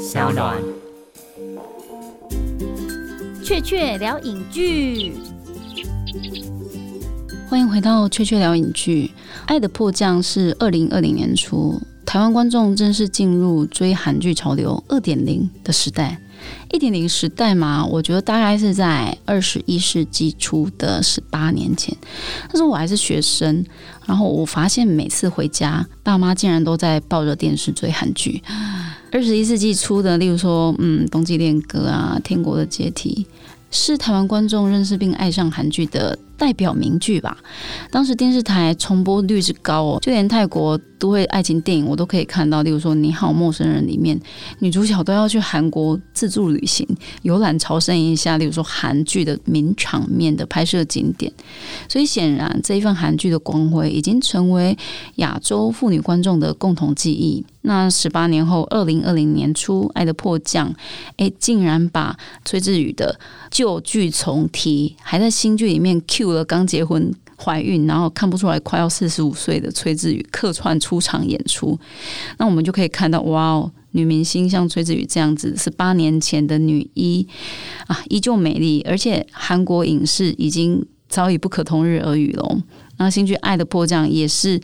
小暖。雀雀聊影剧，欢迎回到雀雀聊影剧。《爱的迫降》是二零二零年初，台湾观众正式进入追韩剧潮流二点零的时代。一点零时代嘛，我觉得大概是在二十一世纪初的十八年前。那时候我还是学生，然后我发现每次回家，爸妈竟然都在抱着电视追韩剧。二十一世纪初的，例如说，嗯，《冬季恋歌》啊，《天国的阶梯》，是台湾观众认识并爱上韩剧的代表名剧吧。当时电视台重播率之高哦，就连泰国都会爱情电影我都可以看到。例如说，《你好，陌生人》里面女主角都要去韩国自助旅行，游览朝圣一下。例如说，韩剧的名场面的拍摄景点。所以显然，这一份韩剧的光辉已经成为亚洲妇女观众的共同记忆。那十八年后，二零二零年初，《爱的迫降》诶，竟然把崔智宇的旧剧重提，还在新剧里面 Q 了刚结婚、怀孕，然后看不出来快要四十五岁的崔智宇客串出场演出。那我们就可以看到，哇哦，女明星像崔智宇这样子，是八年前的女一啊，依旧美丽，而且韩国影视已经早已不可同日而语了。那新剧《爱的迫降》也是。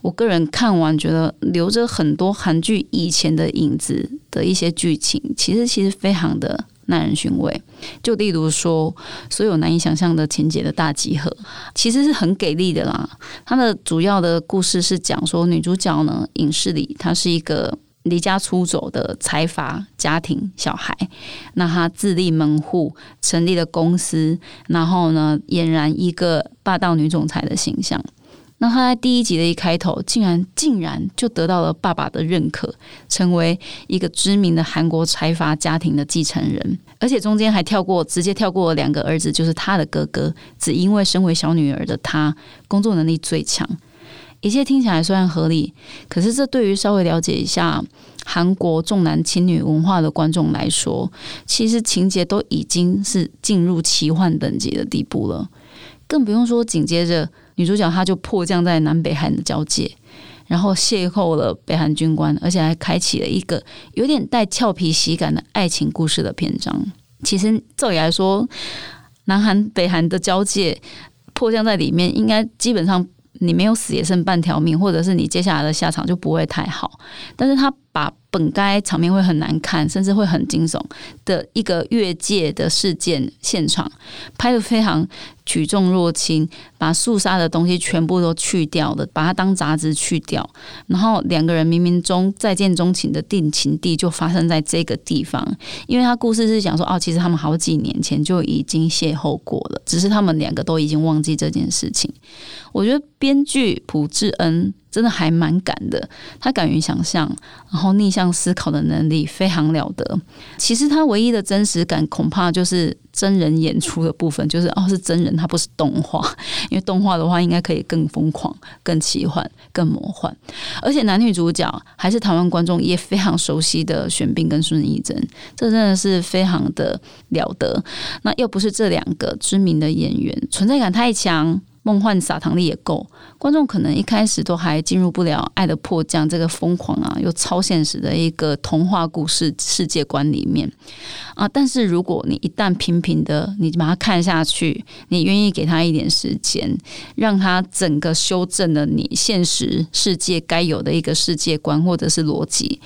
我个人看完觉得留着很多韩剧以前的影子的一些剧情，其实其实非常的耐人寻味。就例如说，所有难以想象的情节的大集合，其实是很给力的啦。它的主要的故事是讲说，女主角呢，影视里她是一个离家出走的财阀家庭小孩，那她自立门户，成立了公司，然后呢，俨然一个霸道女总裁的形象。那他在第一集的一开头，竟然竟然就得到了爸爸的认可，成为一个知名的韩国财阀家庭的继承人，而且中间还跳过，直接跳过两个儿子，就是他的哥哥，只因为身为小女儿的他，工作能力最强。一切听起来虽然合理，可是这对于稍微了解一下韩国重男轻女文化的观众来说，其实情节都已经是进入奇幻等级的地步了，更不用说紧接着。女主角她就迫降在南北韩的交界，然后邂逅了北韩军官，而且还开启了一个有点带俏皮喜感的爱情故事的篇章。其实照理来说，南韩北韩的交界迫降在里面，应该基本上你没有死也剩半条命，或者是你接下来的下场就不会太好。但是他把本该场面会很难看，甚至会很惊悚的一个越界的事件现场，拍的非常。举重若轻，把肃杀的东西全部都去掉了，把它当杂质去掉。然后两个人冥冥中再见钟情的定情地就发生在这个地方，因为他故事是讲说，哦，其实他们好几年前就已经邂逅过了，只是他们两个都已经忘记这件事情。我觉得编剧朴智恩真的还蛮敢的，他敢于想象，然后逆向思考的能力非常了得。其实他唯一的真实感，恐怕就是真人演出的部分，就是哦是真人。它不是动画，因为动画的话应该可以更疯狂、更奇幻、更魔幻，而且男女主角还是台湾观众也非常熟悉的玄彬跟孙艺珍，这真的是非常的了得。那又不是这两个知名的演员，存在感太强。梦幻撒糖力也够，观众可能一开始都还进入不了《爱的迫降》这个疯狂啊又超现实的一个童话故事世界观里面啊。但是如果你一旦频频的你把它看下去，你愿意给他一点时间，让他整个修正了你现实世界该有的一个世界观或者是逻辑，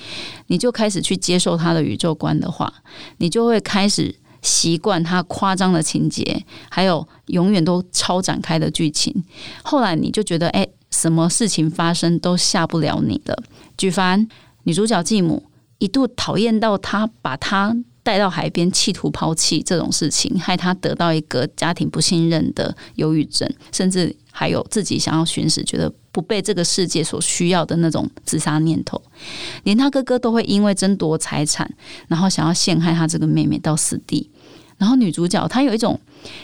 你就开始去接受他的宇宙观的话，你就会开始。习惯他夸张的情节，还有永远都超展开的剧情，后来你就觉得，哎，什么事情发生都吓不了你了。举凡女主角继母一度讨厌到他把他带到海边，企图抛弃这种事情，害他得到一个家庭不信任的忧郁症，甚至还有自己想要寻死，觉得不被这个世界所需要的那种自杀念头，连他哥哥都会因为争夺财产，然后想要陷害他这个妹妹到死地。然后女主角她有一种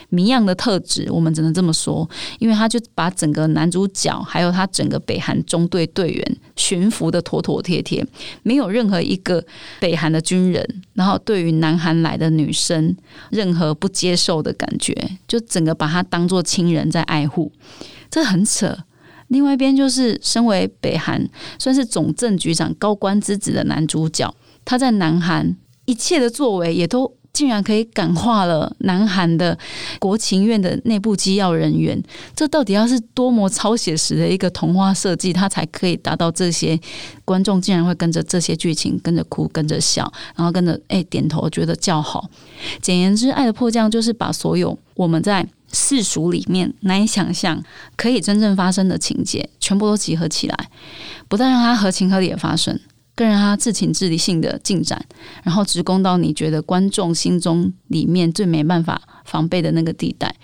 谜样的特质，我们只能这么说，因为她就把整个男主角还有他整个北韩中队队员驯服的妥妥帖帖，没有任何一个北韩的军人，然后对于南韩来的女生任何不接受的感觉，就整个把她当做亲人在爱护，这很扯。另外一边就是身为北韩算是总政局长高官之子的男主角。他在南韩一切的作为也都。竟然可以感化了南韩的国情院的内部机要人员，这到底要是多么超写实的一个童话设计，它才可以达到这些观众竟然会跟着这些剧情跟着哭、跟着笑，然后跟着哎点头，觉得叫好。简言之，《爱的迫降》就是把所有我们在世俗里面难以想象可以真正发生的情节，全部都集合起来，不但让它合情合理的发生。更让他自情自理性的进展，然后直攻到你觉得观众心中里面最没办法防备的那个地带，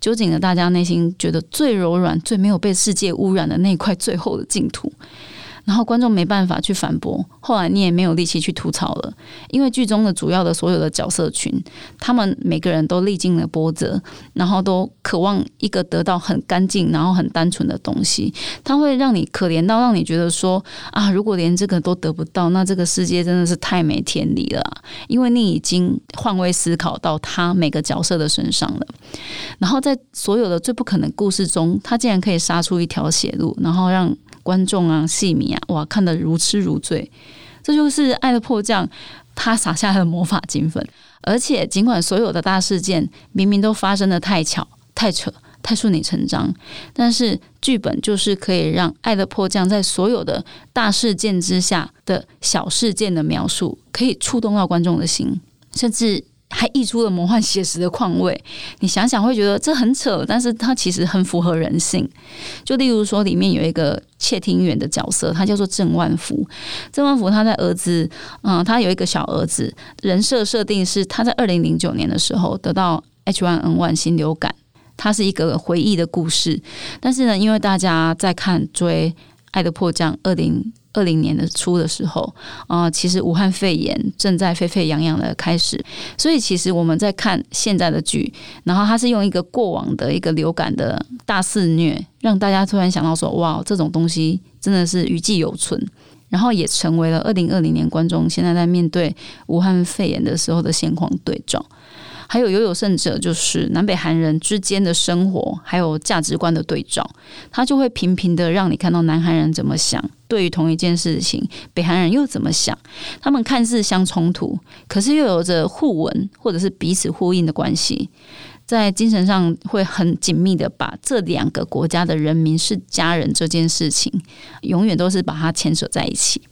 揪紧了大家内心觉得最柔软、最没有被世界污染的那块最后的净土。然后观众没办法去反驳，后来你也没有力气去吐槽了，因为剧中的主要的所有的角色群，他们每个人都历经了波折，然后都渴望一个得到很干净，然后很单纯的东西。他会让你可怜到让你觉得说啊，如果连这个都得不到，那这个世界真的是太没天理了。因为你已经换位思考到他每个角色的身上了，然后在所有的最不可能故事中，他竟然可以杀出一条血路，然后让。观众啊，戏迷啊，哇，看得如痴如醉，这就是《爱的迫降》他撒下的魔法金粉。而且，尽管所有的大事件明明都发生的太巧、太扯、太顺理成章，但是剧本就是可以让《爱的迫降》在所有的大事件之下的小事件的描述，可以触动到观众的心，甚至。还溢出了魔幻写实的况味，你想想会觉得这很扯，但是它其实很符合人性。就例如说，里面有一个窃听员的角色，他叫做郑万福。郑万福他在儿子，嗯，他有一个小儿子，人设设定是他在二零零九年的时候得到 H1N1 新流感，他是一个回忆的故事。但是呢，因为大家在看追《爱的迫降》二零。二零年的初的时候，啊，其实武汉肺炎正在沸沸扬扬的开始，所以其实我们在看现在的剧，然后他是用一个过往的一个流感的大肆虐，让大家突然想到说，哇，这种东西真的是余悸犹存，然后也成为了二零二零年观众现在在面对武汉肺炎的时候的现况对照。还有有有甚者，就是南北韩人之间的生活还有价值观的对照，他就会频频的让你看到南韩人怎么想，对于同一件事情，北韩人又怎么想。他们看似相冲突，可是又有着互文或者是彼此呼应的关系，在精神上会很紧密的把这两个国家的人民是家人这件事情，永远都是把它牵扯在一起。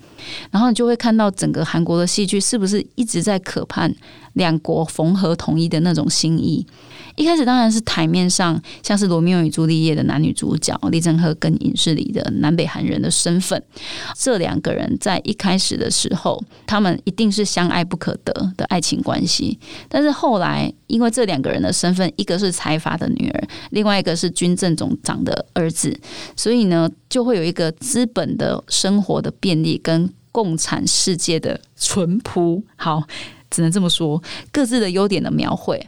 然后你就会看到整个韩国的戏剧是不是一直在渴盼两国缝合统一的那种心意。一开始当然是台面上像是罗密欧与朱丽叶的男女主角李正赫跟影视里的南北韩人的身份，这两个人在一开始的时候，他们一定是相爱不可得的爱情关系。但是后来，因为这两个人的身份，一个是财阀的女儿，另外一个是军政总长的儿子，所以呢，就会有一个资本的生活的便利跟共产世界的淳朴。好，只能这么说，各自的优点的描绘。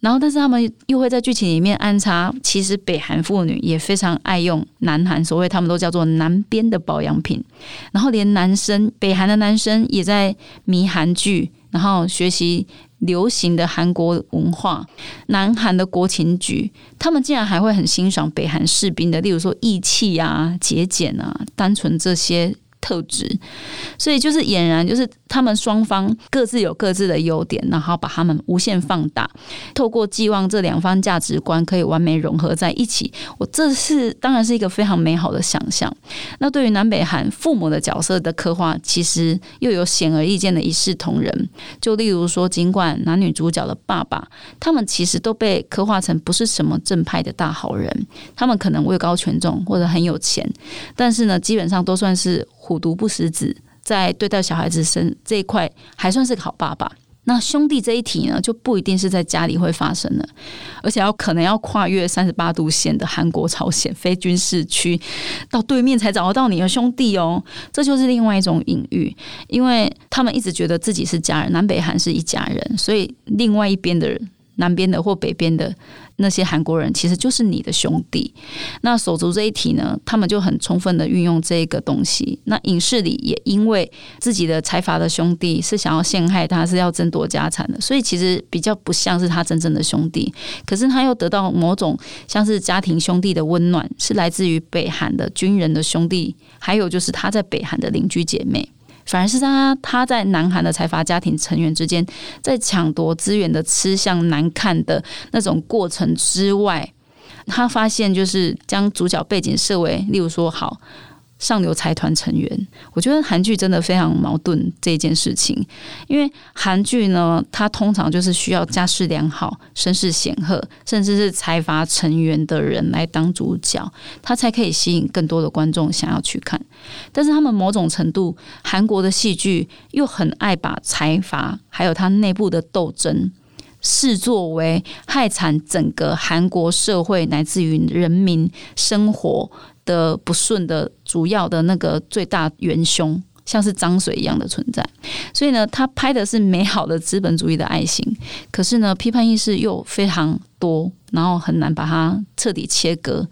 然后，但是他们又会在剧情里面安插，其实北韩妇女也非常爱用南韩，所谓他们都叫做南边的保养品。然后，连男生，北韩的男生也在迷韩剧，然后学习流行的韩国文化。南韩的国情局，他们竟然还会很欣赏北韩士兵的，例如说义气啊、节俭啊、单纯这些。特质，所以就是俨然就是他们双方各自有各自的优点，然后把他们无限放大，透过寄望这两方价值观可以完美融合在一起。我这是当然是一个非常美好的想象。那对于南北韩父母的角色的刻画，其实又有显而易见的一视同仁。就例如说，尽管男女主角的爸爸，他们其实都被刻画成不是什么正派的大好人，他们可能位高权重或者很有钱，但是呢，基本上都算是。虎毒不食子，在对待小孩子生这一块还算是个好爸爸。那兄弟这一题呢，就不一定是在家里会发生的，而且要可能要跨越三十八度线的韩国、朝鲜非军事区，到对面才找得到你的兄弟哦。这就是另外一种隐喻，因为他们一直觉得自己是家人，南北韩是一家人，所以另外一边的人，南边的或北边的。那些韩国人其实就是你的兄弟。那手足这一题呢，他们就很充分的运用这个东西。那影视里也因为自己的财阀的兄弟是想要陷害他，是要争夺家产的，所以其实比较不像是他真正的兄弟。可是他又得到某种像是家庭兄弟的温暖，是来自于北韩的军人的兄弟，还有就是他在北韩的邻居姐妹。反而是他他在南韩的财阀家庭成员之间，在抢夺资源的吃相难看的那种过程之外，他发现就是将主角背景设为，例如说好。上流财团成员，我觉得韩剧真的非常矛盾这件事情，因为韩剧呢，它通常就是需要家世良好、身世显赫，甚至是财阀成员的人来当主角，它才可以吸引更多的观众想要去看。但是他们某种程度，韩国的戏剧又很爱把财阀还有他内部的斗争视作为害惨整个韩国社会乃至于人民生活。的不顺的主要的那个最大元凶，像是脏水一样的存在。所以呢，他拍的是美好的资本主义的爱情，可是呢，批判意识又非常多，然后很难把它彻底切割。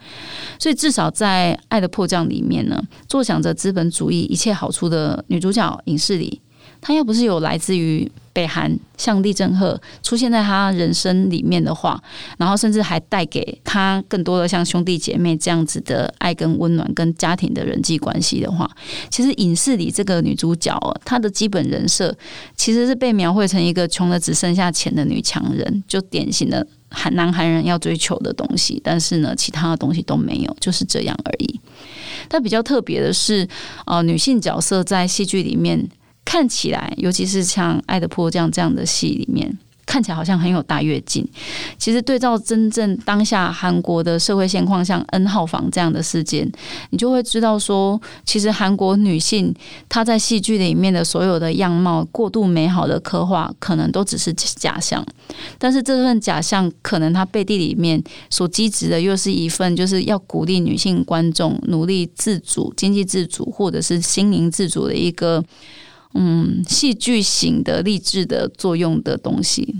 所以至少在《爱的迫降》里面呢，坐享着资本主义一切好处的女主角影视里，她要不是有来自于。北韩像李正赫出现在他人生里面的话，然后甚至还带给他更多的像兄弟姐妹这样子的爱跟温暖，跟家庭的人际关系的话，其实影视里这个女主角，她的基本人设其实是被描绘成一个穷的只剩下钱的女强人，就典型的韩南韩人要追求的东西，但是呢，其他的东西都没有，就是这样而已。但比较特别的是，呃，女性角色在戏剧里面。看起来，尤其是像《爱的迫降》这样的戏里面，看起来好像很有大跃进。其实对照真正当下韩国的社会现况，像 N 号房这样的事件，你就会知道说，其实韩国女性她在戏剧里面的所有的样貌，过度美好的刻画，可能都只是假象。但是这份假象，可能她背地里面所积植的，又是一份就是要鼓励女性观众努力自主、经济自主，或者是心灵自主的一个。嗯，戏剧型的励志的作用的东西，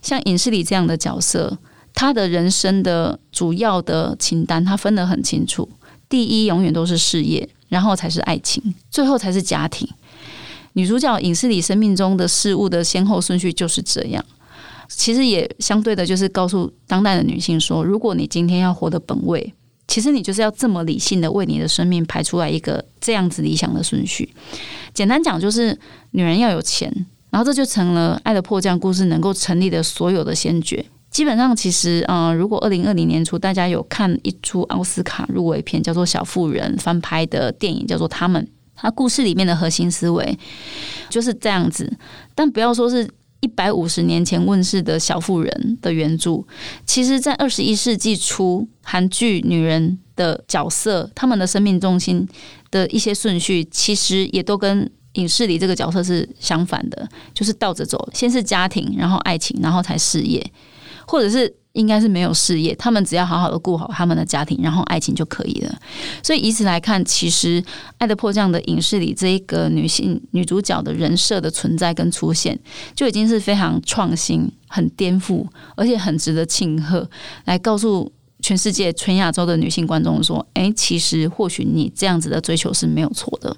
像影视里这样的角色，他的人生的主要的清单，他分得很清楚。第一，永远都是事业，然后才是爱情，最后才是家庭。女主角影视里生命中的事物的先后顺序就是这样。其实也相对的，就是告诉当代的女性说，如果你今天要活得本位，其实你就是要这么理性的为你的生命排出来一个这样子理想的顺序。简单讲，就是女人要有钱，然后这就成了《爱的迫降》故事能够成立的所有的先决。基本上，其实，嗯，如果二零二零年初大家有看一出奥斯卡入围片，叫做《小妇人》翻拍的电影，叫做《他们》，它故事里面的核心思维就是这样子。但不要说是一百五十年前问世的小妇人的原著，其实在二十一世纪初，韩剧女人的角色，她们的生命中心。的一些顺序，其实也都跟影视里这个角色是相反的，就是倒着走，先是家庭，然后爱情，然后才事业，或者是应该是没有事业，他们只要好好的顾好他们的家庭，然后爱情就可以了。所以以此来看，其实《爱的迫降》的影视里这一个女性女主角的人设的存在跟出现，就已经是非常创新、很颠覆，而且很值得庆贺，来告诉。全世界全亚洲的女性观众说：“哎，其实或许你这样子的追求是没有错的。”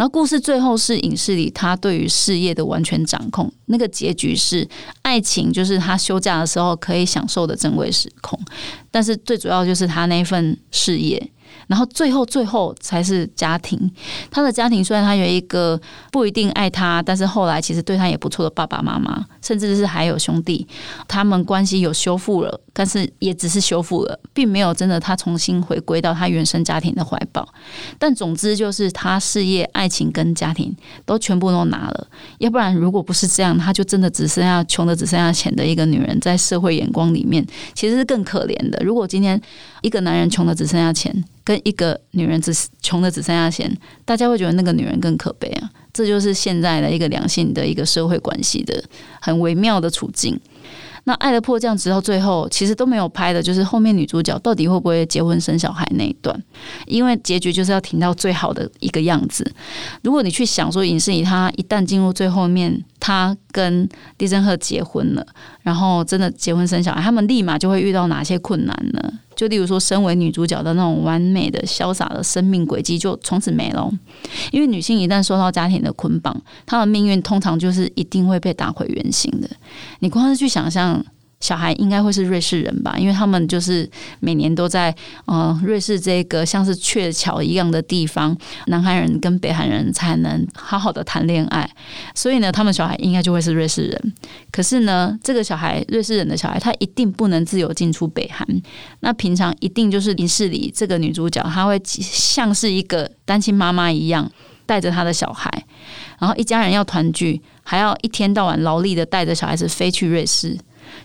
然后故事最后是影视里他对于事业的完全掌控，那个结局是爱情，就是他休假的时候可以享受的珍贵时空，但是最主要就是他那份事业。然后最后最后才是家庭。他的家庭虽然他有一个不一定爱他，但是后来其实对他也不错的爸爸妈妈，甚至是还有兄弟，他们关系有修复了，但是也只是修复了，并没有真的他重新回归到他原生家庭的怀抱。但总之就是他事业、爱情跟家庭都全部都拿了。要不然如果不是这样，他就真的只剩下穷的只剩下钱的一个女人，在社会眼光里面其实是更可怜的。如果今天一个男人穷的只剩下钱，跟一个女人只是穷的只剩下钱，大家会觉得那个女人更可悲啊！这就是现在的一个良性的一个社会关系的很微妙的处境。那《爱的迫降》直到最后，其实都没有拍的，就是后面女主角到底会不会结婚生小孩那一段，因为结局就是要停到最好的一个样子。如果你去想说，尹世怡她一旦进入最后面，她跟李正赫结婚了，然后真的结婚生小孩，他们立马就会遇到哪些困难呢？就例如说，身为女主角的那种完美的、潇洒的生命轨迹就从此没了。因为女性一旦受到家庭的捆绑，她的命运通常就是一定会被打回原形的。你光是去想象小孩应该会是瑞士人吧，因为他们就是每年都在嗯瑞士这个像是鹊桥一样的地方，南韩人跟北韩人才能好好的谈恋爱，所以呢，他们小孩应该就会是瑞士人。可是呢，这个小孩瑞士人的小孩，他一定不能自由进出北韩。那平常一定就是影视里这个女主角，她会像是一个单亲妈妈一样，带着她的小孩，然后一家人要团聚，还要一天到晚劳力的带着小孩子飞去瑞士。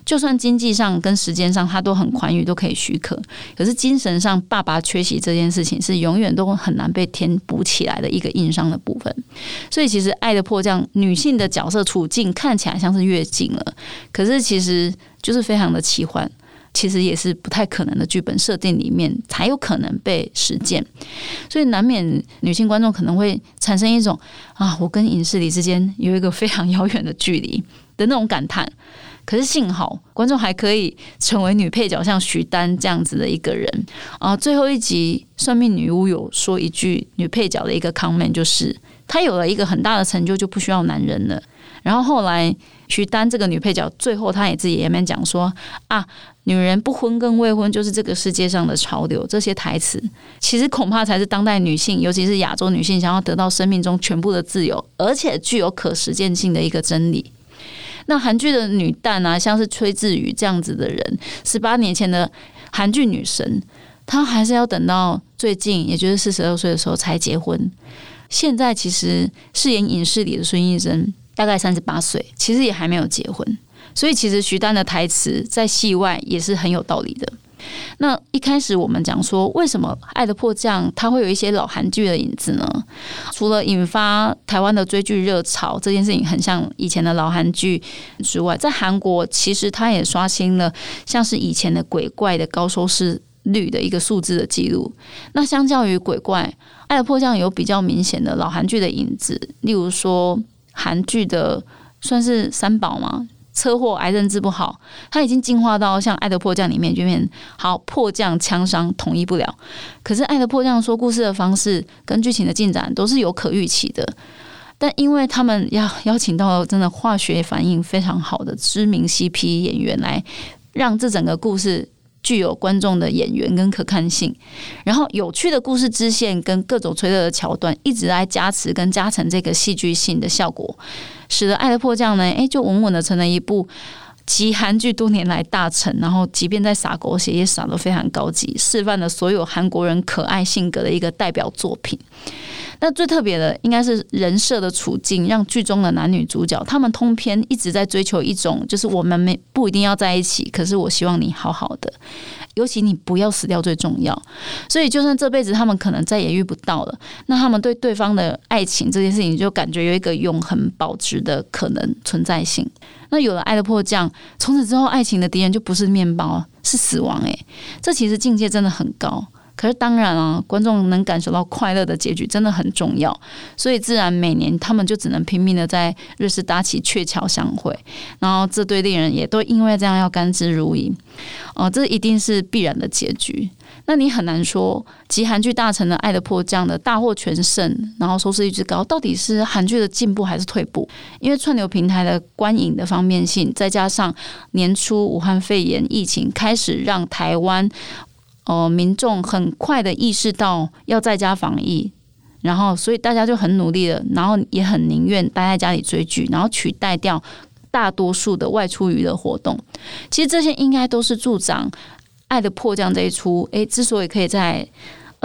就算经济上跟时间上他都很宽裕，都可以许可，可是精神上爸爸缺席这件事情是永远都很难被填补起来的一个硬伤的部分。所以其实《爱的迫降》女性的角色处境看起来像是越境了，可是其实就是非常的奇幻，其实也是不太可能的剧本设定里面才有可能被实践。所以难免女性观众可能会产生一种啊，我跟影视里之间有一个非常遥远的距离的那种感叹。可是幸好观众还可以成为女配角，像徐丹这样子的一个人啊。最后一集算命女巫有说一句女配角的一个 comment，就是她有了一个很大的成就，就不需要男人了。然后后来徐丹这个女配角最后她也自己也面讲说啊，女人不婚跟未婚就是这个世界上的潮流。这些台词其实恐怕才是当代女性，尤其是亚洲女性想要得到生命中全部的自由，而且具有可实践性的一个真理。那韩剧的女旦啊，像是崔智宇这样子的人，十八年前的韩剧女神，她还是要等到最近，也就是四十二岁的时候才结婚。现在其实饰演影视里的孙艺珍，大概三十八岁，其实也还没有结婚。所以其实徐丹的台词在戏外也是很有道理的。那一开始我们讲说，为什么《爱的迫降》它会有一些老韩剧的影子呢？除了引发台湾的追剧热潮这件事情很像以前的老韩剧之外，在韩国其实它也刷新了像是以前的鬼怪的高收视率的一个数字的记录。那相较于鬼怪，《爱的迫降》有比较明显的老韩剧的影子，例如说韩剧的算是三宝吗？车祸、癌症治不好，他已经进化到像《爱的迫降》里面，就变好迫降枪伤统一不了。可是《爱的迫降》说故事的方式跟剧情的进展都是有可预期的，但因为他们要邀请到真的化学反应非常好的知名 CP 演员来，让这整个故事。具有观众的演员跟可看性，然后有趣的故事支线跟各种催泪的桥段，一直在加持跟加成这个戏剧性的效果，使得《爱的迫降》呢，诶，就稳稳的成了一部集韩剧多年来大成，然后即便在撒狗血也撒得非常高级，示范了所有韩国人可爱性格的一个代表作品。那最特别的应该是人设的处境，让剧中的男女主角他们通篇一直在追求一种，就是我们没不一定要在一起，可是我希望你好好的，尤其你不要死掉最重要。所以就算这辈子他们可能再也遇不到了，那他们对对方的爱情这件事情就感觉有一个永恒保值的可能存在性。那有了爱的迫降，从此之后爱情的敌人就不是面包，是死亡。诶，这其实境界真的很高。可是当然啊，观众能感受到快乐的结局真的很重要，所以自然每年他们就只能拼命的在瑞士搭起鹊桥相会，然后这对恋人也都因为这样要甘之如饴，哦，这一定是必然的结局。那你很难说，集韩剧大成的《爱的迫降》的大获全胜，然后收视率之高，到底是韩剧的进步还是退步？因为串流平台的观影的方便性，再加上年初武汉肺炎疫情开始让台湾。哦，民众很快的意识到要在家防疫，然后所以大家就很努力的，然后也很宁愿待在家里追剧，然后取代掉大多数的外出娱乐活动。其实这些应该都是助长《爱的迫降》这一出，诶，之所以可以在。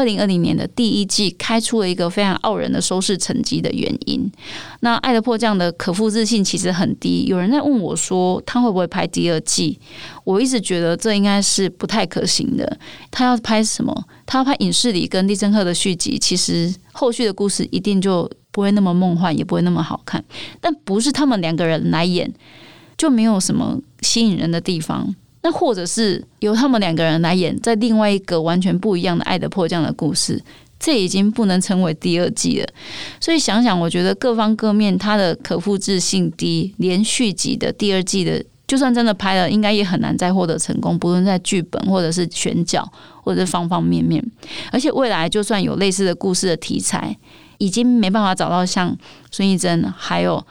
二零二零年的第一季开出了一个非常傲人的收视成绩的原因。那《爱的迫降》的可复制性其实很低。有人在问我说，他会不会拍第二季？我一直觉得这应该是不太可行的。他要拍什么？他要拍影视里跟利申赫的续集，其实后续的故事一定就不会那么梦幻，也不会那么好看。但不是他们两个人来演，就没有什么吸引人的地方。那或者是由他们两个人来演，在另外一个完全不一样的《爱的迫降》的故事，这已经不能称为第二季了。所以想想，我觉得各方各面它的可复制性低，连续集的第二季的，就算真的拍了，应该也很难再获得成功，不论在剧本或者是选角，或者是方方面面。而且未来就算有类似的故事的题材，已经没办法找到像孙艺珍还有。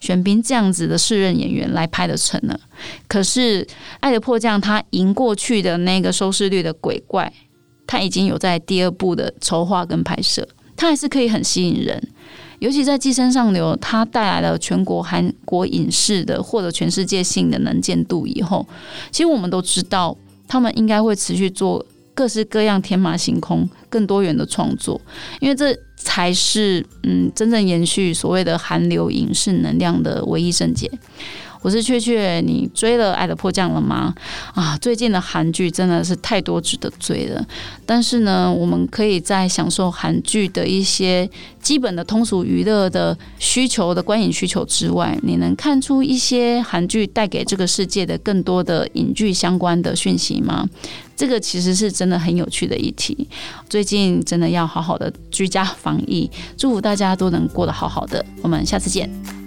玄彬这样子的试任演员来拍得成呢？可是《爱的迫降》他赢过去的那个收视率的鬼怪，他已经有在第二部的筹划跟拍摄，他还是可以很吸引人。尤其在《寄生上流》，它带来了全国韩国影视的或者全世界性的能见度以后，其实我们都知道，他们应该会持续做各式各样天马行空、更多元的创作，因为这才是嗯真正延续所谓的韩流影视能量的唯一症结。我是雀雀，你追了《爱的迫降》了吗？啊，最近的韩剧真的是太多值得追了。但是呢，我们可以在享受韩剧的一些基本的通俗娱乐的需求的观影需求之外，你能看出一些韩剧带给这个世界的更多的影剧相关的讯息吗？这个其实是真的很有趣的议题。最近真的要好好的居家防疫，祝福大家都能过得好好的。我们下次见。